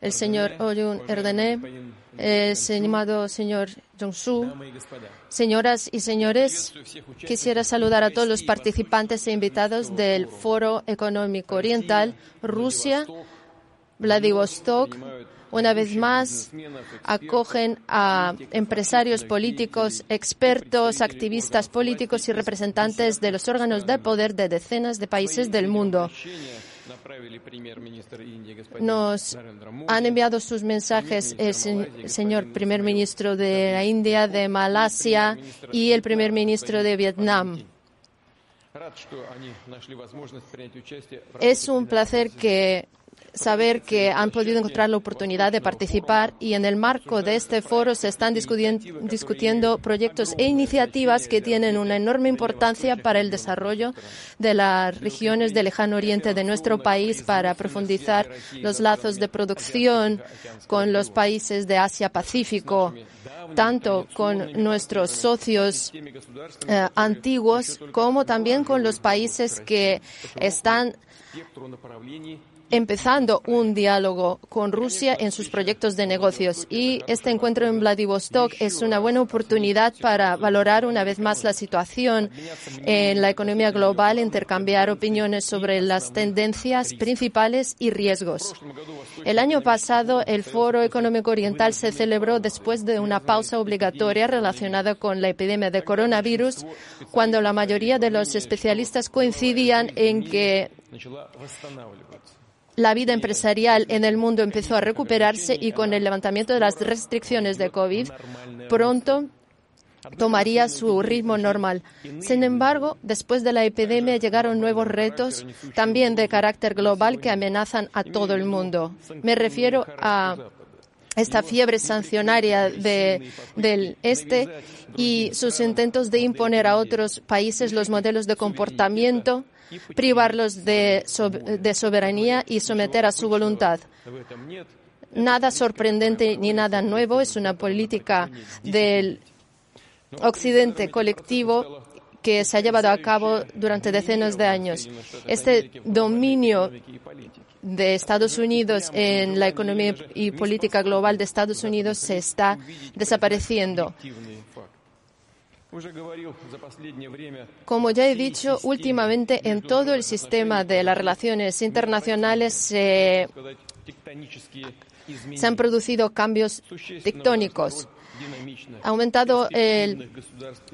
el señor Oyun Erdené, el estimado señor Jongsu, señoras y señores, quisiera saludar a todos los participantes e invitados del Foro Económico Oriental Rusia, Vladivostok. Una vez más, acogen a empresarios políticos, expertos, activistas políticos y representantes de los órganos de poder de decenas de países del mundo. Nos han enviado sus mensajes el eh, señor primer ministro de la India, de Malasia y el primer ministro de Vietnam. Es un placer que saber que han podido encontrar la oportunidad de participar y en el marco de este foro se están discutiendo proyectos e iniciativas que tienen una enorme importancia para el desarrollo de las regiones del lejano oriente de nuestro país para profundizar los lazos de producción con los países de Asia-Pacífico, tanto con nuestros socios eh, antiguos como también con los países que están empezando un diálogo con Rusia en sus proyectos de negocios. Y este encuentro en Vladivostok es una buena oportunidad para valorar una vez más la situación en la economía global, intercambiar opiniones sobre las tendencias principales y riesgos. El año pasado, el Foro Económico Oriental se celebró después de una pausa obligatoria relacionada con la epidemia de coronavirus, cuando la mayoría de los especialistas coincidían en que la vida empresarial en el mundo empezó a recuperarse y con el levantamiento de las restricciones de COVID, pronto tomaría su ritmo normal. Sin embargo, después de la epidemia llegaron nuevos retos, también de carácter global, que amenazan a todo el mundo. Me refiero a esta fiebre sancionaria del este y sus intentos de imponer a otros países los modelos de comportamiento, privarlos de, de soberanía y someter a su voluntad nada sorprendente ni nada nuevo, es una política del Occidente colectivo que se ha llevado a cabo durante decenas de años. Este dominio de Estados Unidos en la economía y política global de Estados Unidos se está desapareciendo. Como ya he dicho, últimamente en todo el sistema de las relaciones internacionales se, han producido cambios tectónicos ha aumentado el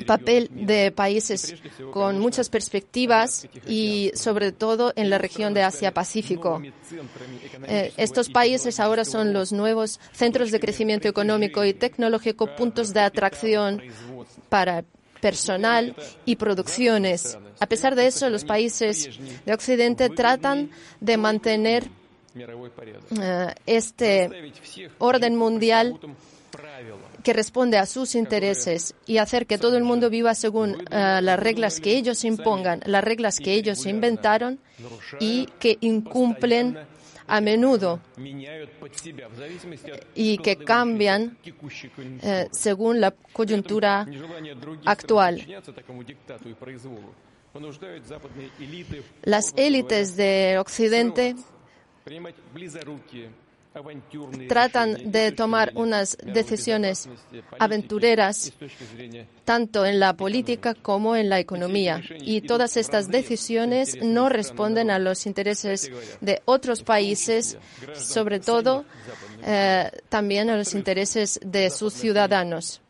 papel de países con muchas perspectivas y sobre todo en la región de Asia-Pacífico. Eh, estos países ahora son los nuevos centros de crecimiento económico y tecnológico, puntos de atracción para personal y producciones. A pesar de eso, los países de Occidente tratan de mantener eh, este orden mundial que responde a sus intereses y hacer que todo el mundo viva según ah, las reglas que ellos impongan, las reglas que ellos inventaron y que incumplen a menudo eh, y que cambian eh, según la coyuntura actual. Las élites de Occidente tratan de tomar unas decisiones aventureras, tanto en la política como en la economía. Y todas estas decisiones no responden a los intereses de otros países, sobre todo eh, también a los intereses de sus ciudadanos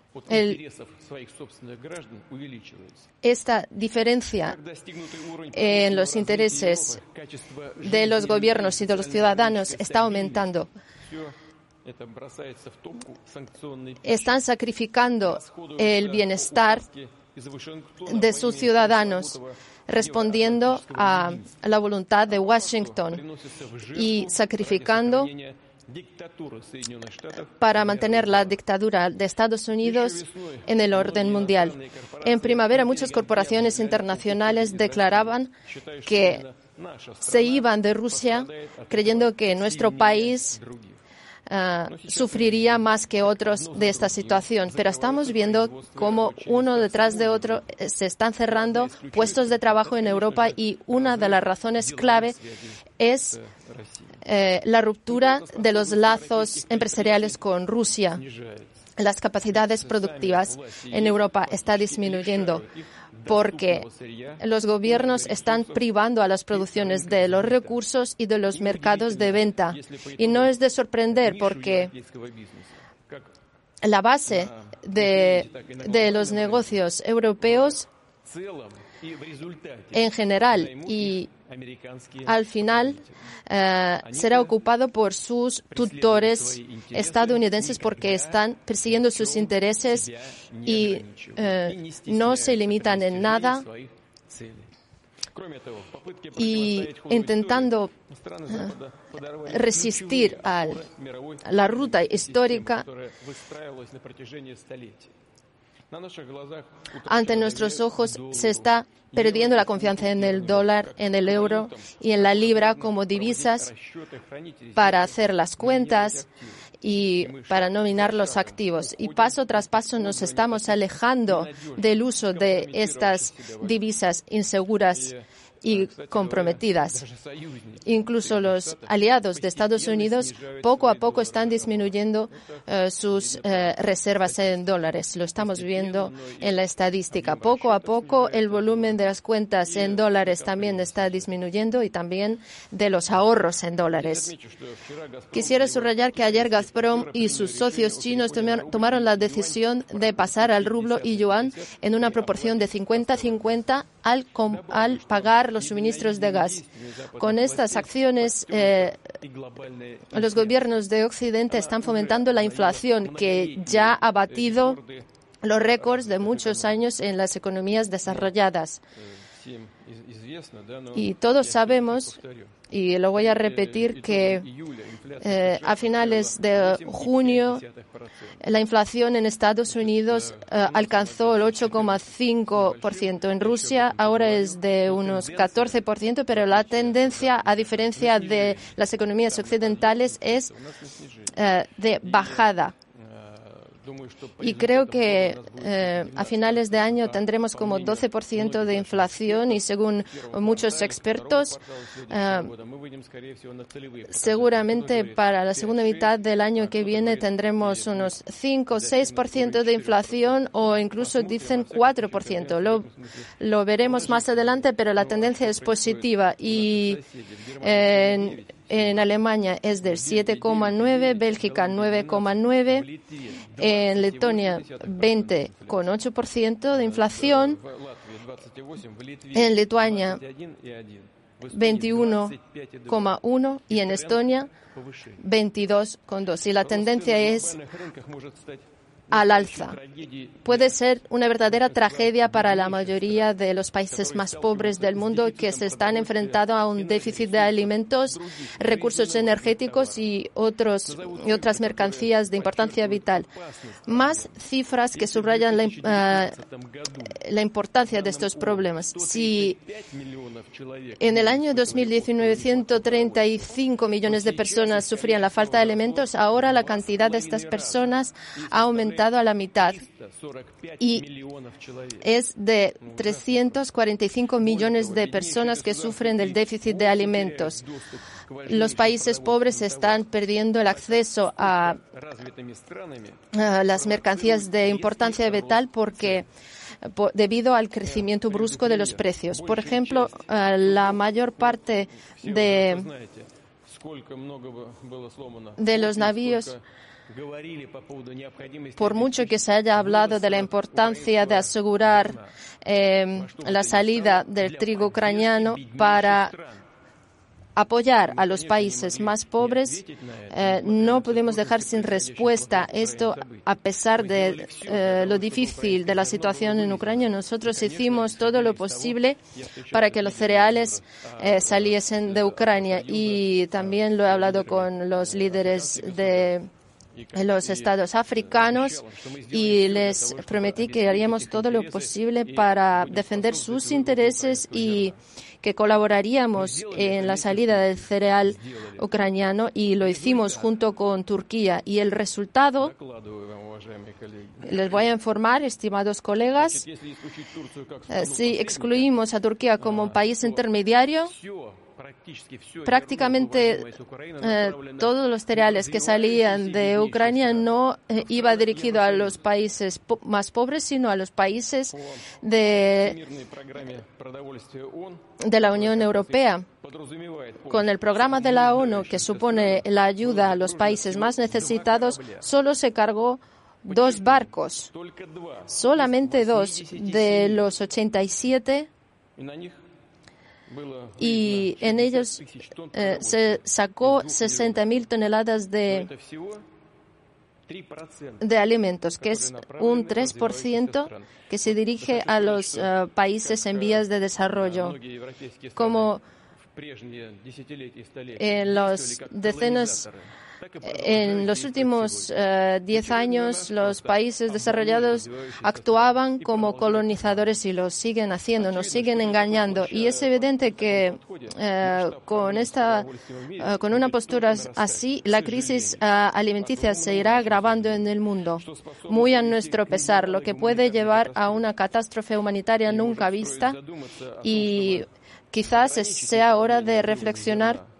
esta diferencia э, en los intereses de los gobiernos y de los ciudadanos está aumentando. Están sacrificando el bienestar de sus ciudadanos respondiendo a la voluntad de Washington y sacrificando para mantener la dictadura de Estados Unidos en el orden mundial. En primavera, muchas corporaciones internacionales declaraban que se iban de Rusia creyendo que nuestro país ah, sufriría más que otros de esta situación. Pero estamos viendo cómo uno detrás de otro eh, se están cerrando puestos de trabajo en Europa y una de las razones clave es eh, la ruptura de los lazos empresariales con Rusia. Las capacidades productivas en Europa están disminuyendo porque los gobiernos están privando a las producciones de los recursos y de los mercados de venta. Y no es de sorprender porque la base de, de los negocios europeos en general y al final eh, será ocupado por sus tutores estadounidenses porque están persiguiendo sus intereses y eh, no se limitan en nada y intentando eh, resistir a la ruta histórica ante nuestros ojos se está perdiendo la confianza en el dólar, en el euro y en la libra como divisas para hacer las cuentas y para nominar los activos. Y paso tras paso nos estamos alejando del uso de estas divisas inseguras y comprometidas. Incluso los aliados de Estados Unidos poco a poco están disminuyendo eh, sus eh, reservas en dólares. Lo estamos viendo en la estadística. Poco a poco el volumen de las cuentas en dólares también está disminuyendo y también de los ahorros en dólares. Quisiera subrayar que ayer Gazprom y sus socios chinos tomaron la decisión de pasar al rublo y yuan en una proporción de 50-50 al, pagar los suministros de gas. Con estas acciones, eh, los gobiernos de Occidente están fomentando la inflación que ya ha batido los récords de muchos años en las economías desarrolladas. Y todos sabemos y lo voy a repetir que eh, a finales de junio la inflación en Estados Unidos eh, alcanzó el 8,5%. En Rusia ahora es de unos 14%, pero la tendencia, a diferencia de las economías occidentales, es eh, de bajada. Y creo que eh, a finales de año tendremos como 12% de inflación y según muchos expertos, eh, seguramente para la segunda mitad del año que viene tendremos unos 5 o 6% de inflación o incluso dicen 4%. Lo, lo veremos más adelante, pero la tendencia es positiva y en Alemania es del 7,9, Bélgica 9,9, en Letonia 20,8% de inflación, en Lituania 21,1 y en Estonia 22,2. Y la tendencia es al alza. Puede ser una verdadera tragedia para la mayoría de los países más pobres del mundo que se están enfrentando a un déficit de alimentos, recursos energéticos y, otras mercancías de importancia vital. Más cifras que subrayan la, eh, la importancia de estos problemas. Si en el año 2019 135 millones de personas sufrían la falta de alimentos, ahora la cantidad de estas personas ha aumentado a la mitad y es de 345 millones de personas que sufren del déficit de alimentos. Los países pobres están perdiendo el acceso a, las mercancías de importancia vital porque debido al crecimiento brusco de los precios. Por ejemplo, la mayor parte de, de los navíos por mucho que se haya hablado de la importancia de asegurar eh, la salida del trigo ucraniano para apoyar a los países más pobres, eh, no podemos dejar sin respuesta esto a pesar de eh, lo difícil de la situación en Ucrania. Nosotros hicimos todo lo posible para que los cereales saliesen de Ucrania y también lo he hablado con los líderes de los estados africanos y les prometí que haríamos todo lo posible para defender sus intereses y que colaboraríamos en la salida del cereal ucraniano y lo hicimos junto con Turquía. Y el resultado, les voy a informar, estimados colegas, eh, si excluimos a Turquía como país intermediario, prácticamente eh, todos los cereales que salían de Ucrania no eh, iba dirigido a los países más pobres, sino a los países de, de la Unión Europea. Con el programa de la ONU, que supone la ayuda a los países más necesitados, solo se cargó dos barcos, solamente dos de los 87 y en ellos eh, se sacó 60.000 toneladas de, de alimentos, que es un 3% que se dirige a los eh, países en vías de desarrollo. Como en las decenas en los últimos eh, diez años, los países desarrollados actuaban como colonizadores y lo siguen haciendo, nos siguen engañando. Y es evidente que eh, con, esta, eh, con una postura así, la crisis alimenticia se irá agravando en el mundo, muy a nuestro pesar, lo que puede llevar a una catástrofe humanitaria nunca vista. Y quizás sea hora de reflexionar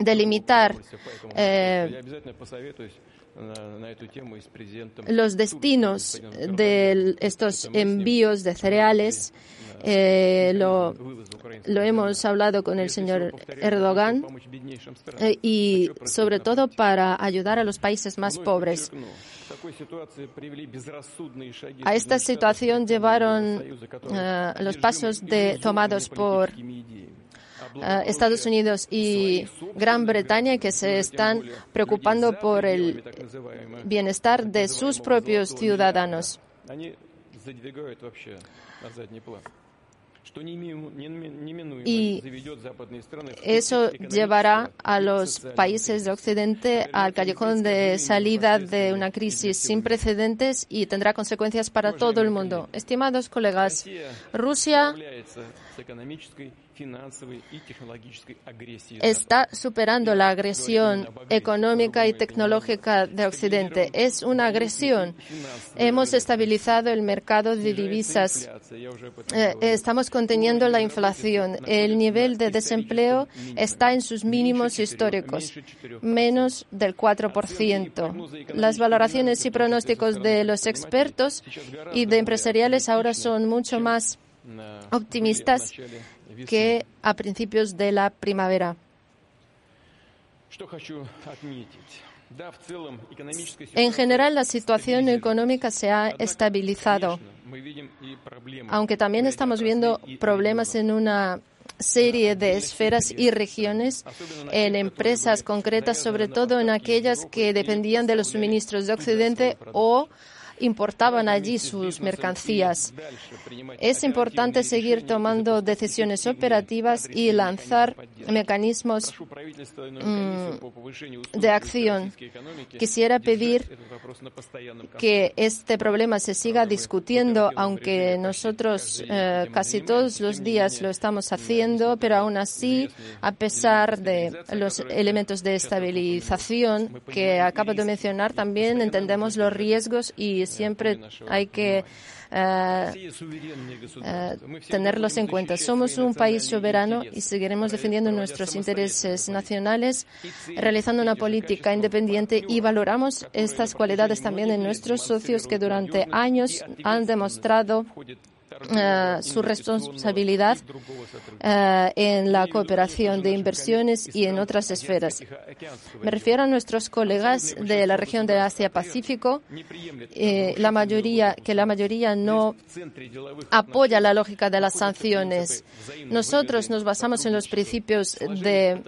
delimitar eh, los destinos de estos envíos de cereales. Eh, lo, lo, hemos hablado con el señor Erdogan eh, y sobre todo para ayudar a los países más pobres. A esta situación llevaron los pasos de, tomados por Estados Unidos y Gran Bretaña que se están preocupando por el bienestar de sus propios ciudadanos. Y eso llevará a los países de Occidente al callejón de salida de una crisis sin precedentes y tendrá consecuencias para todo el mundo. Estimados colegas, Rusia está superando la agresión económica y tecnológica de Occidente. Es una agresión. Hemos estabilizado el mercado de divisas. Eh, estamos conteniendo la inflación. El nivel de desempleo está en sus mínimos históricos, menos del 4%. Las valoraciones y pronósticos de los expertos y de empresariales ahora son mucho más optimistas que a principios de la primavera. En general, la situación económica se ha estabilizado, aunque también estamos viendo problemas en una serie de esferas y regiones en empresas concretas, sobre todo en aquellas que dependían de los suministros de Occidente o importaban allí sus mercancías. Es importante seguir tomando decisiones operativas y lanzar mecanismos mm, de acción. Quisiera pedir que este problema se siga discutiendo, aunque nosotros eh, casi todos los días lo estamos haciendo, pero aún así, a pesar de los elementos de estabilización que acabo de mencionar, también entendemos los riesgos y siempre hay que eh, eh, tenerlos en cuenta. Somos un país soberano y seguiremos defendiendo nuestros intereses nacionales, realizando una política independiente y valoramos estas cualidades también en nuestros socios que durante años han demostrado eh, su responsabilidad eh, en la cooperación de inversiones y en otras esferas. Me refiero a nuestros colegas de la región de Asia-Pacífico, eh, la mayoría, que la mayoría no apoya la lógica de las sanciones. Nosotros nos basamos en los principios de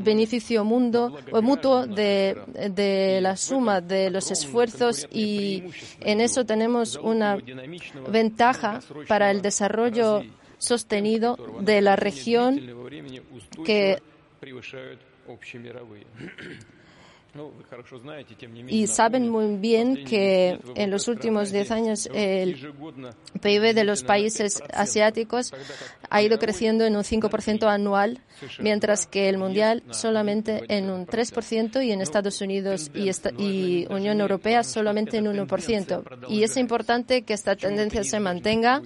beneficio mundo, o mutuo de, de la suma de los esfuerzos y en eso tenemos una ventaja para el desarrollo sostenido de la región que y saben muy bien que en los últimos diez años el PIB de los países asiáticos ha ido creciendo en un 5% anual, mientras que el mundial solamente en un 3% y en Estados Unidos y, y Unión Europea solamente en un 1%. Y es importante que esta tendencia se mantenga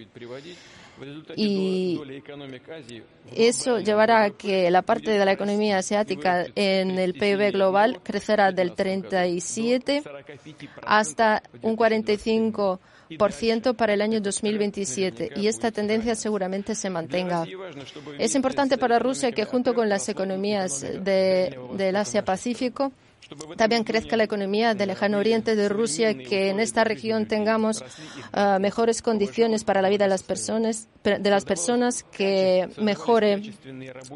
y eso llevará a que la parte de la economía asiática en el PIB global crecerá del 37 hasta un 45 para el año 2027 y esta tendencia seguramente se mantenga. Es importante para Rusia que junto con las economías del Asia-Pacífico también crezca la economía del lejano oriente de Rusia, que en esta región tengamos ah, mejores condiciones para la vida de las personas, de las personas, que mejore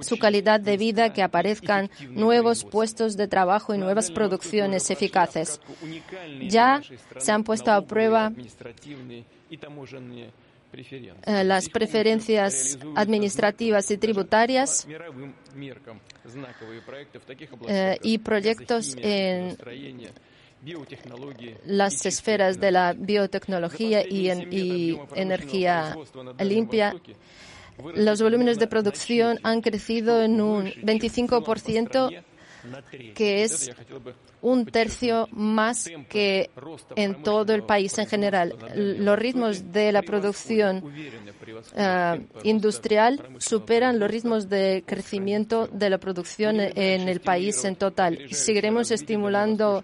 su calidad de vida, que aparezcan nuevos puestos de trabajo y nuevas producciones eficaces. Ya se han puesto a prueba eh, las preferencias administrativas y tributarias eh, y proyectos en las esferas de la biotecnología y, y energía limpia. Los volúmenes de producción han crecido en un 25% que es un tercio más que en todo el país en general. Los ritmos de la producción eh, industrial superan los ritmos de crecimiento de la producción en el país en total. Seguiremos estimulando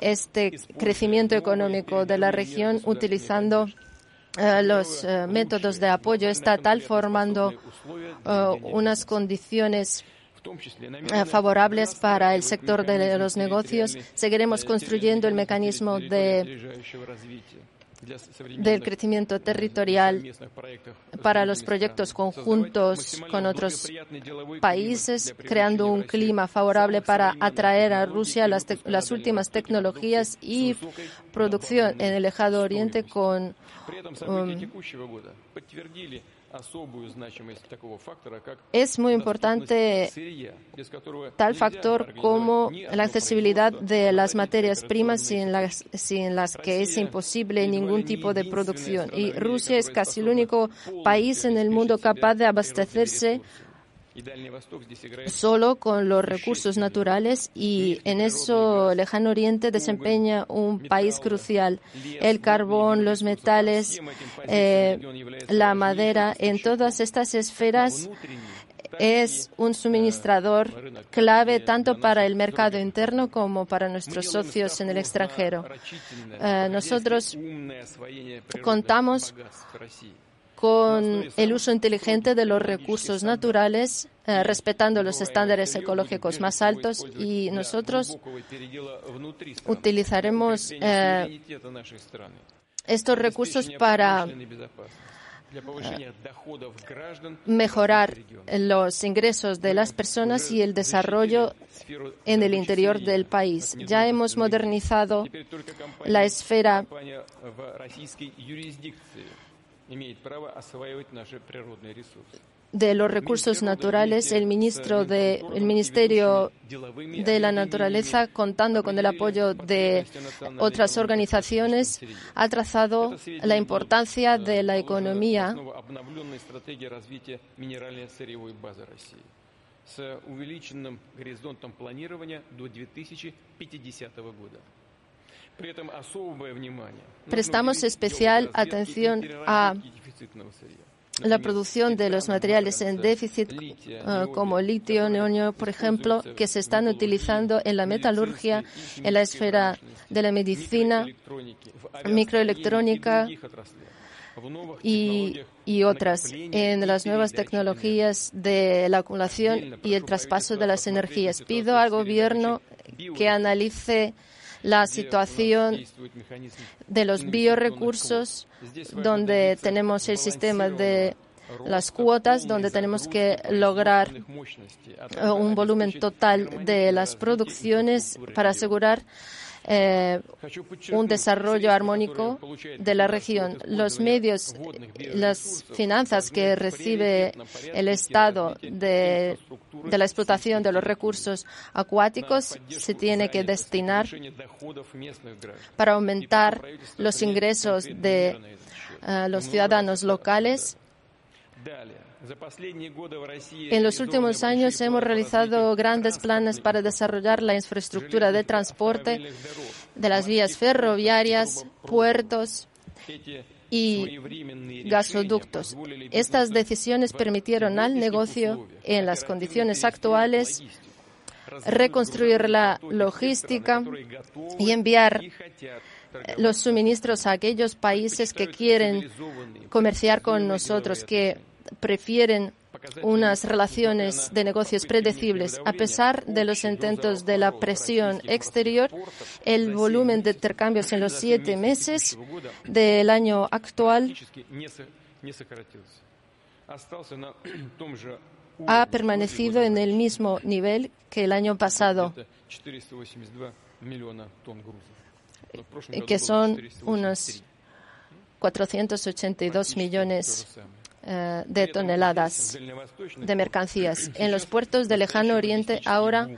este crecimiento económico de la región utilizando eh, los eh, métodos de apoyo estatal, formando unas condiciones favorables para el sector de los negocios. Seguiremos construyendo el mecanismo de del crecimiento territorial para los proyectos conjuntos con otros países, creando un clima favorable para atraer a Rusia las, últimas tecnologías y producción en el lejano oriente con um, es muy importante tal factor como la accesibilidad de las materias primas sin las, sin las que es imposible ningún tipo de producción. Y Rusia es casi el único país en el mundo capaz de abastecerse solo con los recursos naturales y en eso Lejano Oriente desempeña un país crucial. El carbón, los metales, eh, la madera, en todas estas esferas es un suministrador clave tanto para el mercado interno como para nuestros socios en el extranjero. Eh, nosotros contamos con el uso inteligente de los recursos naturales, eh, respetando los estándares ecológicos más altos y nosotros utilizaremos eh, estos recursos para eh, mejorar los ingresos de las personas y el desarrollo en el interior del país. Ya hemos modernizado la esfera de los recursos naturales, el ministro de, el Ministerio de la Naturaleza, contando con el apoyo de otras organizaciones, ha trazado la importancia de la economía Prestamos especial atención a la producción de los materiales en déficit, eh, como litio, neonio, por ejemplo, que se están utilizando en la metalurgia, en la esfera de la medicina, microelectrónica y, y otras en las nuevas tecnologías de la acumulación y el traspaso de las energías. Pido al Gobierno que analice la situación de los biorecursos, donde tenemos el sistema de las cuotas, donde tenemos que lograr un volumen total de las producciones para asegurar eh, un desarrollo armónico de la región. Los medios, las finanzas que recibe el Estado de, la explotación de los recursos acuáticos se tiene que destinar para aumentar los ingresos de eh, los ciudadanos locales en los últimos años hemos realizado grandes planes para desarrollar la infraestructura de transporte de las vías ferroviarias, puertos y gasoductos. Estas decisiones permitieron al negocio, en las condiciones actuales, reconstruir la logística y enviar los suministros a aquellos países que quieren comerciar con nosotros, que prefieren unas relaciones de negocios predecibles. A pesar de los intentos de la presión exterior, el volumen de intercambios en los siete meses del año actual ha permanecido en el mismo nivel que el año pasado, que son unos 482 millones eh, de toneladas de mercancías. En los puertos del lejano oriente ahora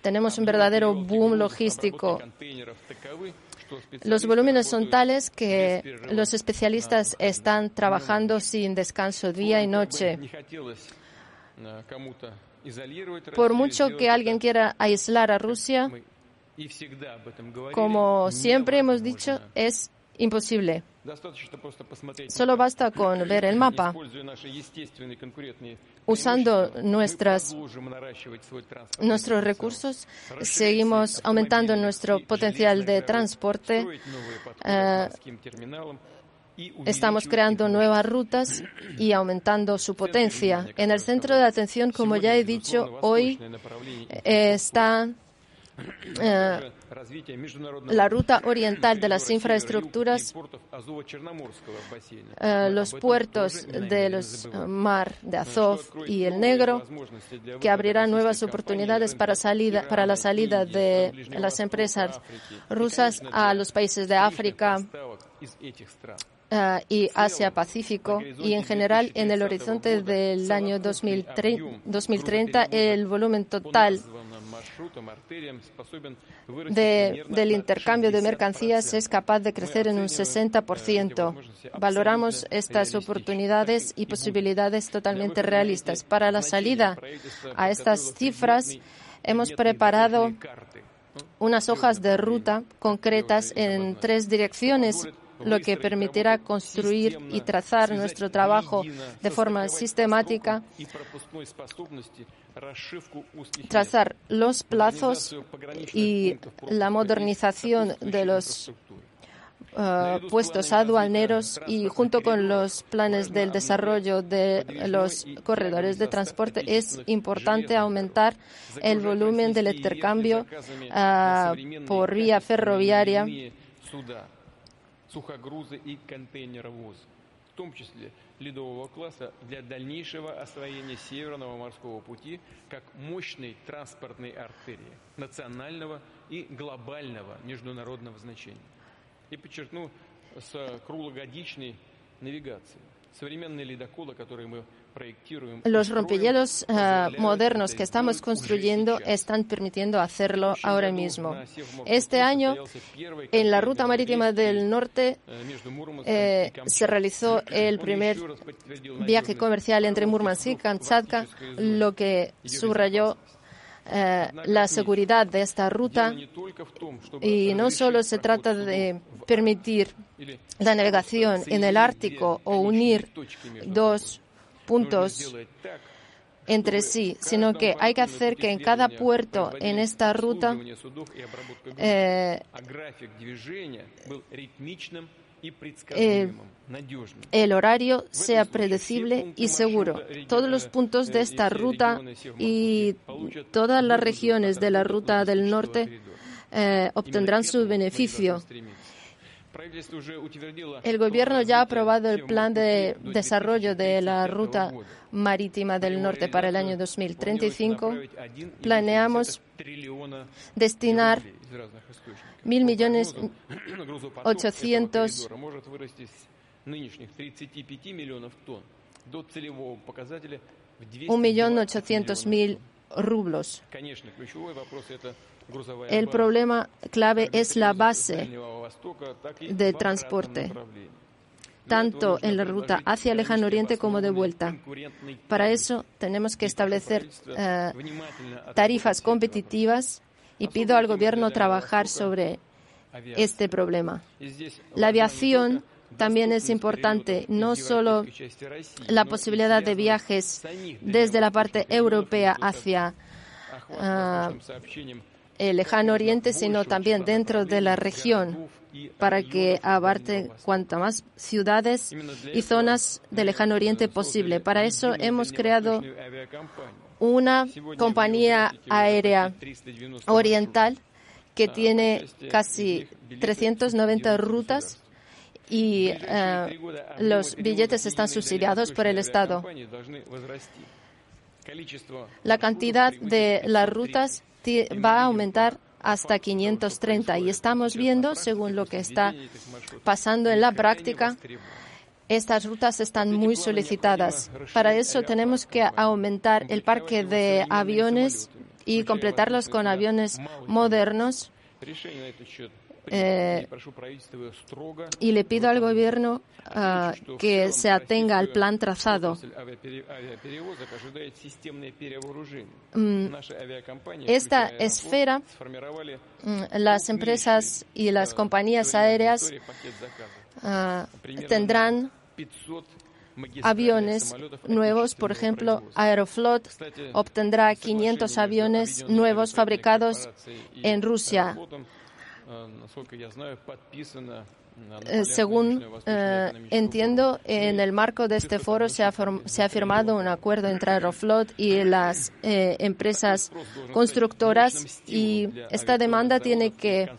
tenemos un verdadero boom logístico. Los volúmenes son tales que los especialistas están trabajando sin descanso día y noche. Por mucho que alguien quiera aislar a Rusia, como siempre hemos dicho, es imposible. Solo basta con ver el mapa. Usando nuestras, nuestros recursos, seguimos aumentando nuestro potencial de transporte. Eh, estamos creando nuevas rutas y aumentando su potencia. En el centro de atención, como ya he dicho, hoy está eh, la ruta oriental de las infraestructuras, eh, los puertos de los eh, mar de Azov y el Negro, que abrirán nuevas oportunidades para, la salida de las empresas rusas a los países de África, y Asia-Pacífico y en general en el horizonte del año 2030 el volumen total del intercambio de mercancías es capaz de crecer en un 60%. Valoramos estas oportunidades y posibilidades totalmente realistas. Para la salida a estas cifras, hemos preparado unas hojas de ruta concretas en tres direcciones lo que permitirá construir y trazar nuestro trabajo de forma sistemática, trazar los plazos y la modernización de los uh, puestos aduaneros y junto con los planes del desarrollo de los corredores de transporte es importante aumentar el volumen del intercambio uh, por vía ferroviaria сухогрузы и контейнеровоз, в том числе ледового класса, для дальнейшего освоения Северного морского пути как мощной транспортной артерии национального и глобального международного значения. И подчеркну, с круглогодичной навигацией. Современные ледоколы, которые мы Los rompehielos uh, modernos que estamos construyendo están permitiendo hacerlo ahora mismo. Este año, en la ruta marítima del norte, eh, se realizó el primer viaje comercial entre Murmansk y Kamchatka, lo que subrayó eh, la seguridad de esta ruta y no solo se trata de permitir la navegación en el Ártico o unir dos puntos entre sí, sino que hay que hacer que en cada puerto en esta ruta eh, el horario sea predecible y seguro. Todos los puntos de esta ruta y todas las regiones de la ruta del norte eh, obtendrán su beneficio. El Gobierno ya ha aprobado el plan de desarrollo de la ruta marítima del norte para el año 2035. Planeamos destinar mil millones ochocientos un millón ochocientos mil rublos. El problema clave es la base de transporte, tanto en la ruta hacia el lejano oriente como de vuelta. Para eso tenemos que establecer eh, tarifas competitivas y pido al Gobierno trabajar sobre este problema. La aviación también es importante, no solo la posibilidad de viajes desde la parte europea hacia ah, el lejano oriente, sino también dentro de la región para que abarque cuantas más ciudades y zonas del lejano oriente posible. Para eso hemos creado una compañía aérea oriental que tiene casi 390 rutas y eh, los billetes están subsidiados por el Estado. La cantidad de las rutas va a aumentar hasta 530 y estamos viendo, según lo que está pasando en la práctica, estas rutas están muy solicitadas. Para eso tenemos que aumentar el parque de aviones y completarlos con aviones modernos eh, y le pido al gobierno uh, que se atenga al plan trazado. Esta esfera, las empresas y las compañías aéreas uh, tendrán aviones nuevos. Por ejemplo, Aeroflot obtendrá 500 aviones nuevos fabricados en Rusia. Eh, según eh, entiendo, en el marco de este foro se ha, se ha firmado un acuerdo entre Aeroflot y las eh, empresas constructoras y esta demanda tiene que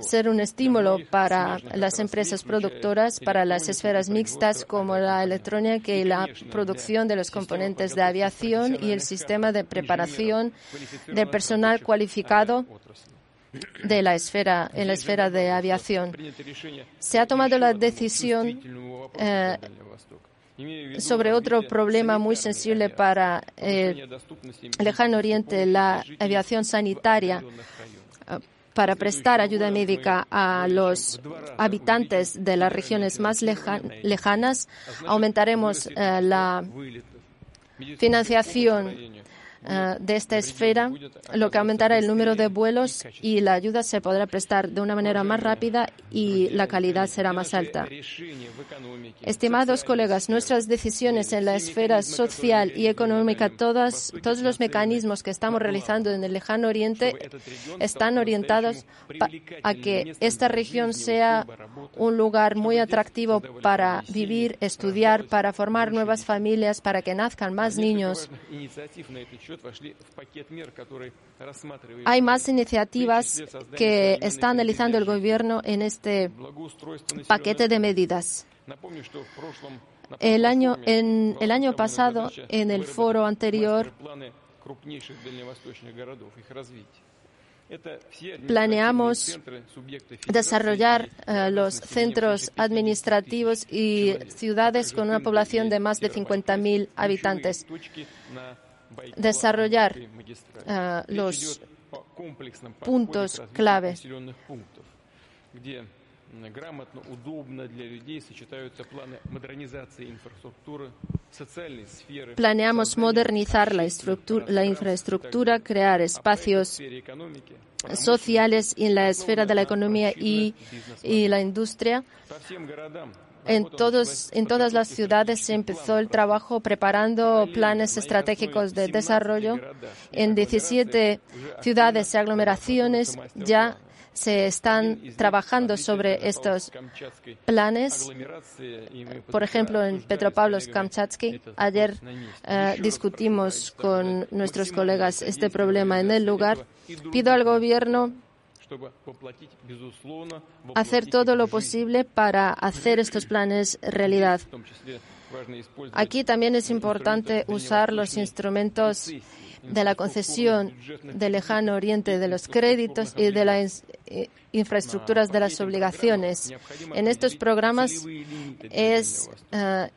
ser un estímulo para las empresas productoras, para las esferas mixtas como la electrónica y la producción de los componentes de aviación y el sistema de preparación del personal cualificado de la esfera, en la esfera de aviación. Se ha tomado la decisión eh, sobre otro problema muy sensible para el lejano oriente, la aviación sanitaria, eh, para prestar ayuda médica a los habitantes de las regiones más lejanas. Aumentaremos eh, la financiación eh, de esta esfera, lo que aumentará el número de vuelos y la ayuda se podrá prestar de una manera más rápida y la calidad será más alta. Estimados colegas, nuestras decisiones en la esfera social y económica, todos los mecanismos que estamos realizando en el lejano oriente están orientados a que esta región sea un lugar muy atractivo para vivir, estudiar, para formar nuevas familias, para que nazcan más niños. Hay más iniciativas que está analizando el Gobierno en este paquete de medidas. El año, en, el año pasado, en el foro anterior, planeamos desarrollar eh, los centros administrativos y ciudades con una población de más de 50.000 habitantes desarrollar uh, los puntos clave. Planeamos modernizar la, la, infraestructura, crear espacios sociales en la esfera de la economía y, y la industria en, todos, en todas las ciudades se empezó el trabajo preparando planes estratégicos de desarrollo. En 17 ciudades y aglomeraciones ya se están trabajando sobre estos planes. Por ejemplo, en Petropavlovsk-Kamchatsky, ayer eh, discutimos con nuestros colegas este problema en el lugar. Pido al gobierno hacer todo lo posible para hacer estos planes realidad. Aquí también es importante usar los instrumentos de la concesión del lejano oriente de los créditos y de las eh, infraestructuras de las obligaciones. En estos programas es eh,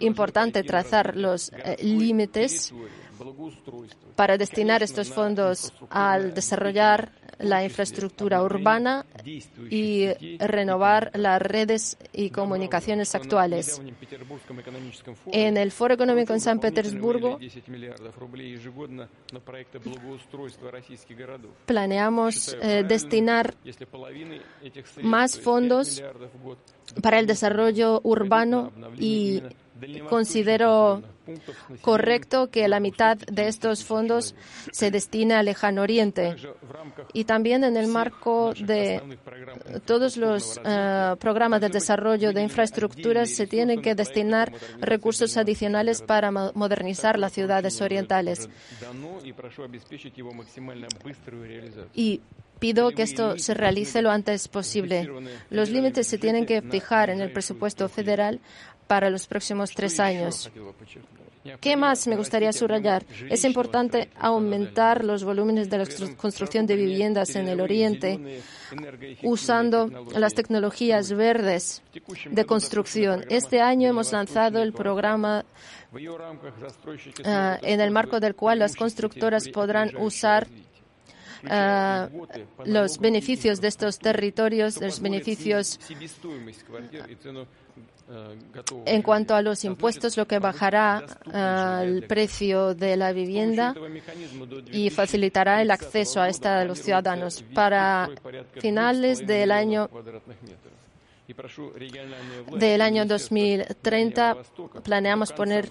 importante trazar los eh, límites para destinar estos fondos al desarrollar la infraestructura urbana y renovar las redes y comunicaciones actuales. En el Foro Económico en San Petersburgo planeamos eh, destinar más fondos para el desarrollo urbano y considero correcto que la mitad de estos fondos se destine al lejano oriente. Y también en el marco de todos los eh, programas de desarrollo de infraestructuras se tienen que destinar recursos adicionales para modernizar las ciudades orientales. Y pido que esto se realice lo antes posible. Los límites se tienen que fijar en el presupuesto federal para los próximos tres años. ¿Qué más me gustaría subrayar? Es importante aumentar los volúmenes de la construcción de viviendas en el Oriente usando las tecnologías verdes de construcción. Este año hemos lanzado el programa ah, en el marco del cual las constructoras podrán usar ah, los beneficios de estos territorios, los beneficios en cuanto a los impuestos, lo que bajará el precio de la vivienda y facilitará el acceso a esta de los ciudadanos. Para finales del año del año 2030 planeamos poner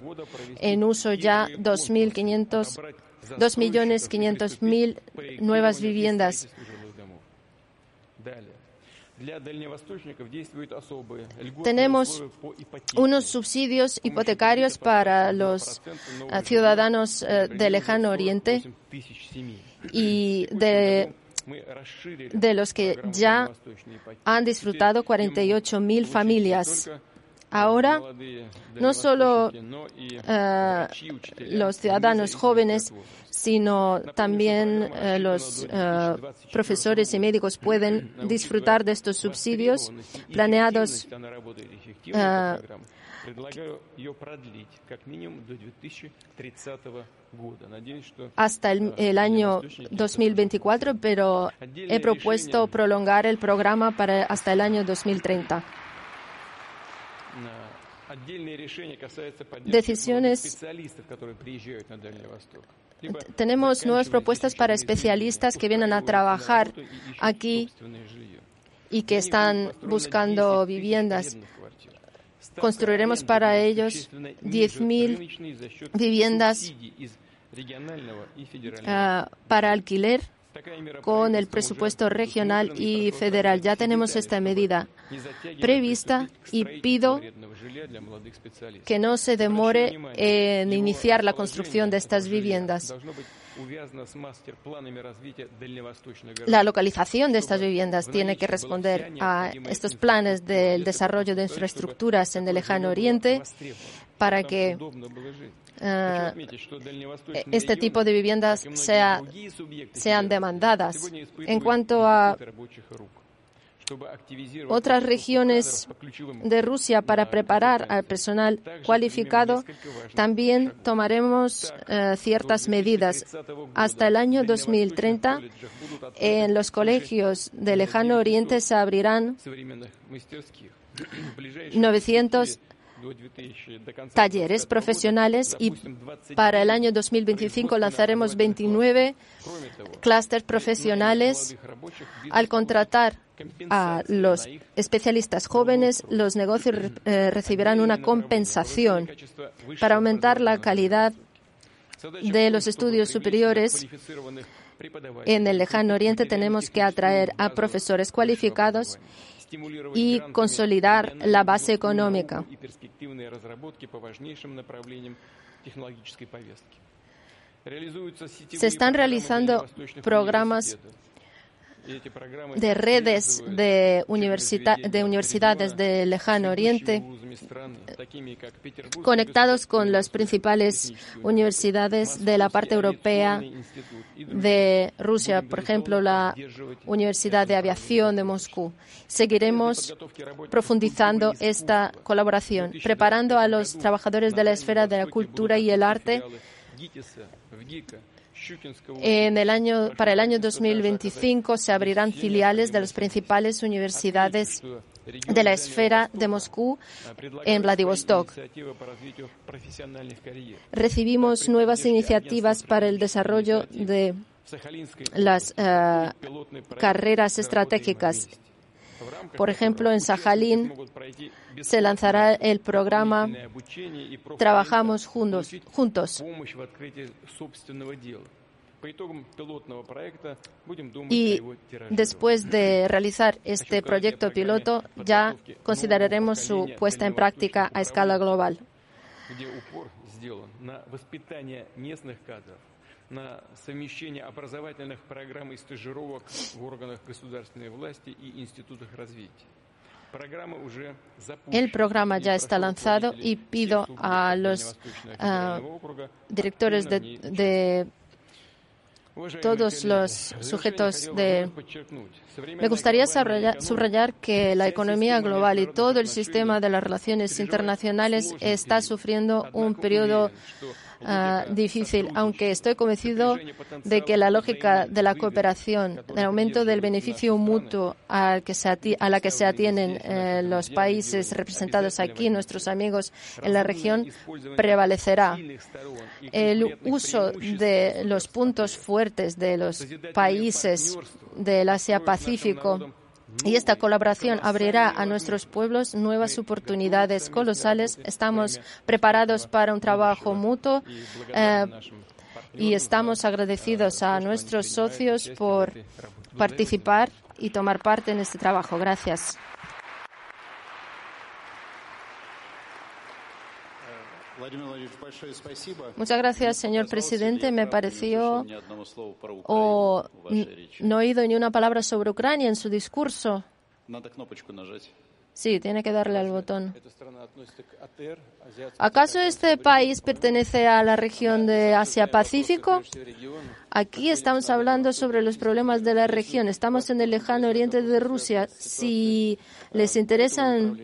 en uso ya 2.500 2.500.000 nuevas viviendas. Tenemos unos subsidios hipotecarios para los eh, ciudadanos eh, del lejano oriente y de, de los que ya han disfrutado 48.000 familias. Ahora, no solo eh, los ciudadanos jóvenes, sino también eh, los eh, profesores y médicos pueden disfrutar de estos subsidios planeados hasta el, el, año 2024, pero he propuesto prolongar el programa para hasta el año 2030 decisiones. Tenemos nuevas propuestas para especialistas que vienen a trabajar aquí y que están buscando viviendas. Construiremos para ellos 10.000 viviendas para alquiler con el presupuesto regional y federal. Ya tenemos esta medida prevista y pido que no se demore en iniciar la construcción de estas viviendas. La localización de estas viviendas tiene que responder a estos planes del desarrollo de infraestructuras en el lejano oriente para que eh, este tipo de viviendas sea, sean demandadas. En cuanto a otras regiones de Rusia para preparar al personal cualificado, también tomaremos eh, ciertas medidas. Hasta el año 2030, en los colegios del lejano oriente se abrirán 900 talleres profesionales y para el año 2025 lanzaremos 29 clústeres profesionales al contratar a los especialistas jóvenes, los negocios eh, recibirán una compensación para aumentar la calidad de los estudios superiores. En el lejano oriente tenemos que atraer a profesores cualificados y consolidar la base económica. Se están realizando programas de redes de, de universidades del lejano oriente conectados con las principales universidades de la parte europea de Rusia, por ejemplo, la Universidad de Aviación de Moscú. Seguiremos profundizando esta colaboración, preparando a los trabajadores de la esfera de la cultura y el arte en el año, para el año 2025 se abrirán filiales de las principales universidades de la esfera de Moscú en Vladivostok. Recibimos nuevas iniciativas para el desarrollo de las eh, carreras estratégicas. Por ejemplo, en Sajalín se lanzará el programa Trabajamos juntos. juntos. Y después de realizar este proyecto piloto, ya consideraremos su puesta en práctica a escala global. на совмещение образовательных программ и стажировок в органах государственной власти и институтах развития. El programa ya está lanzado y pido a los uh, directores de, de todos los sujetos de... Me gustaría subrayar que la economía global y todo el sistema de las relaciones internacionales está sufriendo un periodo Ah, difícil, aunque estoy convencido de que la lógica de la cooperación, el aumento del beneficio mutuo a, que se a la que se atienen eh, los países representados aquí, nuestros amigos en la región, prevalecerá. El uso de los puntos fuertes de los países del Asia-Pacífico y esta colaboración abrirá a nuestros pueblos nuevas oportunidades colosales. Estamos preparados para un trabajo mutuo eh, y estamos agradecidos a nuestros socios por participar y tomar parte en este trabajo. Gracias. Muchas gracias, señor presidente. Me pareció o no he oído ni una palabra sobre Ucrania en su discurso. Sí, tiene que darle al botón. ¿Acaso este país pertenece a la región de Asia-Pacífico? Aquí estamos hablando sobre los problemas de la región. Estamos en el lejano oriente de Rusia. Si les interesan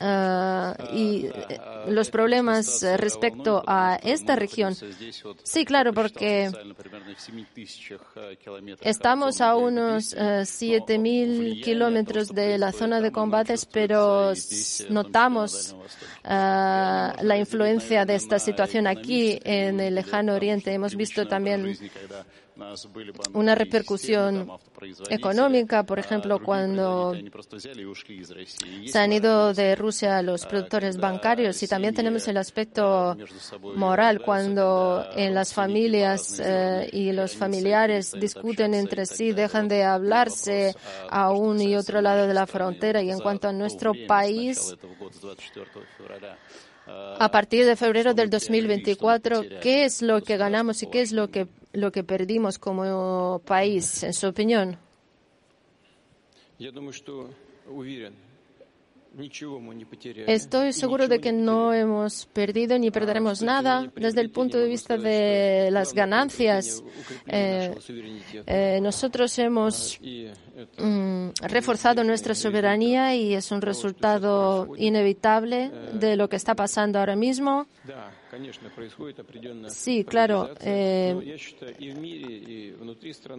ah, y, eh, los problemas respecto a esta región, sí, claro, porque estamos a unos 7.000 ah, kilómetros de la zona de combates, pero notamos ah, la influencia de esta situación aquí en el lejano oriente. Hemos visto también una repercusión económica, por ejemplo, cuando se han ido de Rusia los productores bancarios. Y también tenemos el aspecto moral, cuando en las familias eh, y los familiares discuten entre sí, dejan de hablarse a un y otro lado de la frontera. Y en cuanto a nuestro país, a partir de febrero del 2024, ¿qué es lo que ganamos y qué es lo que, lo que perdimos como país, en su opinión? Estoy seguro de que no hemos perdido ni perderemos nada. desde el punto de vista de las ganancias. Eh, eh, nosotros hemos mm, reforzado nuestra soberanía y es un resultado inevitable de lo que está pasando ahora mismo. Sí, claro. Eh,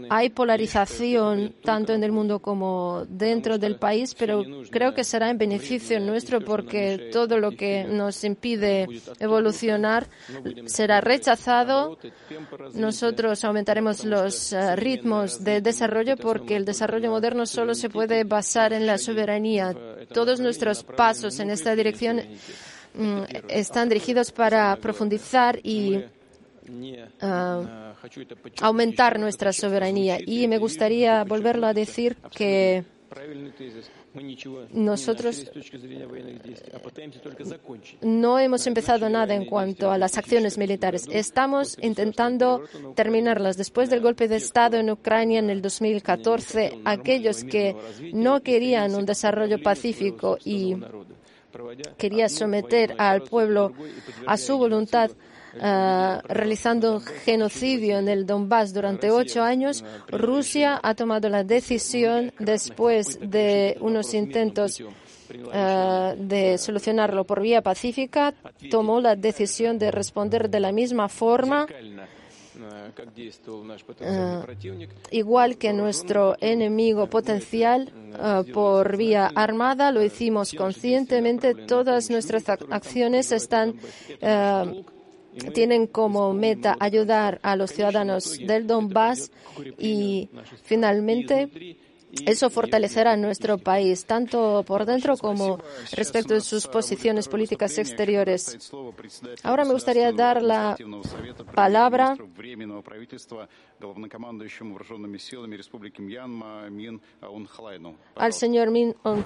hay polarización tanto en el mundo como dentro del país, pero creo que será en beneficio nuestro porque todo lo que nos impide evolucionar será rechazado. Nosotros aumentaremos los ritmos de desarrollo porque el desarrollo moderno solo se puede basar en la soberanía. Todos nuestros pasos en esta dirección están dirigidos para profundizar y aumentar nuestra soberanía. Y me gustaría volverlo a decir que nosotros no hemos empezado nada en cuanto a las acciones militares. Estamos intentando terminarlas. Después del golpe de Estado en Ucrania en el 2014, aquellos que no querían un desarrollo pacífico y querían someter al pueblo a su voluntad, Uh, realizando un genocidio en el Donbass durante ocho años, Rusia ha tomado la decisión, después de unos intentos uh, de solucionarlo por vía pacífica, tomó la decisión de responder de la misma forma. Uh, igual que nuestro enemigo potencial por vía armada, lo hicimos conscientemente. Todas nuestras acciones están tienen como meta ayudar a los ciudadanos del Donbass y finalmente eso fortalecerá nuestro país, tanto por dentro como respecto de sus posiciones políticas exteriores. Ahora me gustaría dar la palabra al señor Min Aung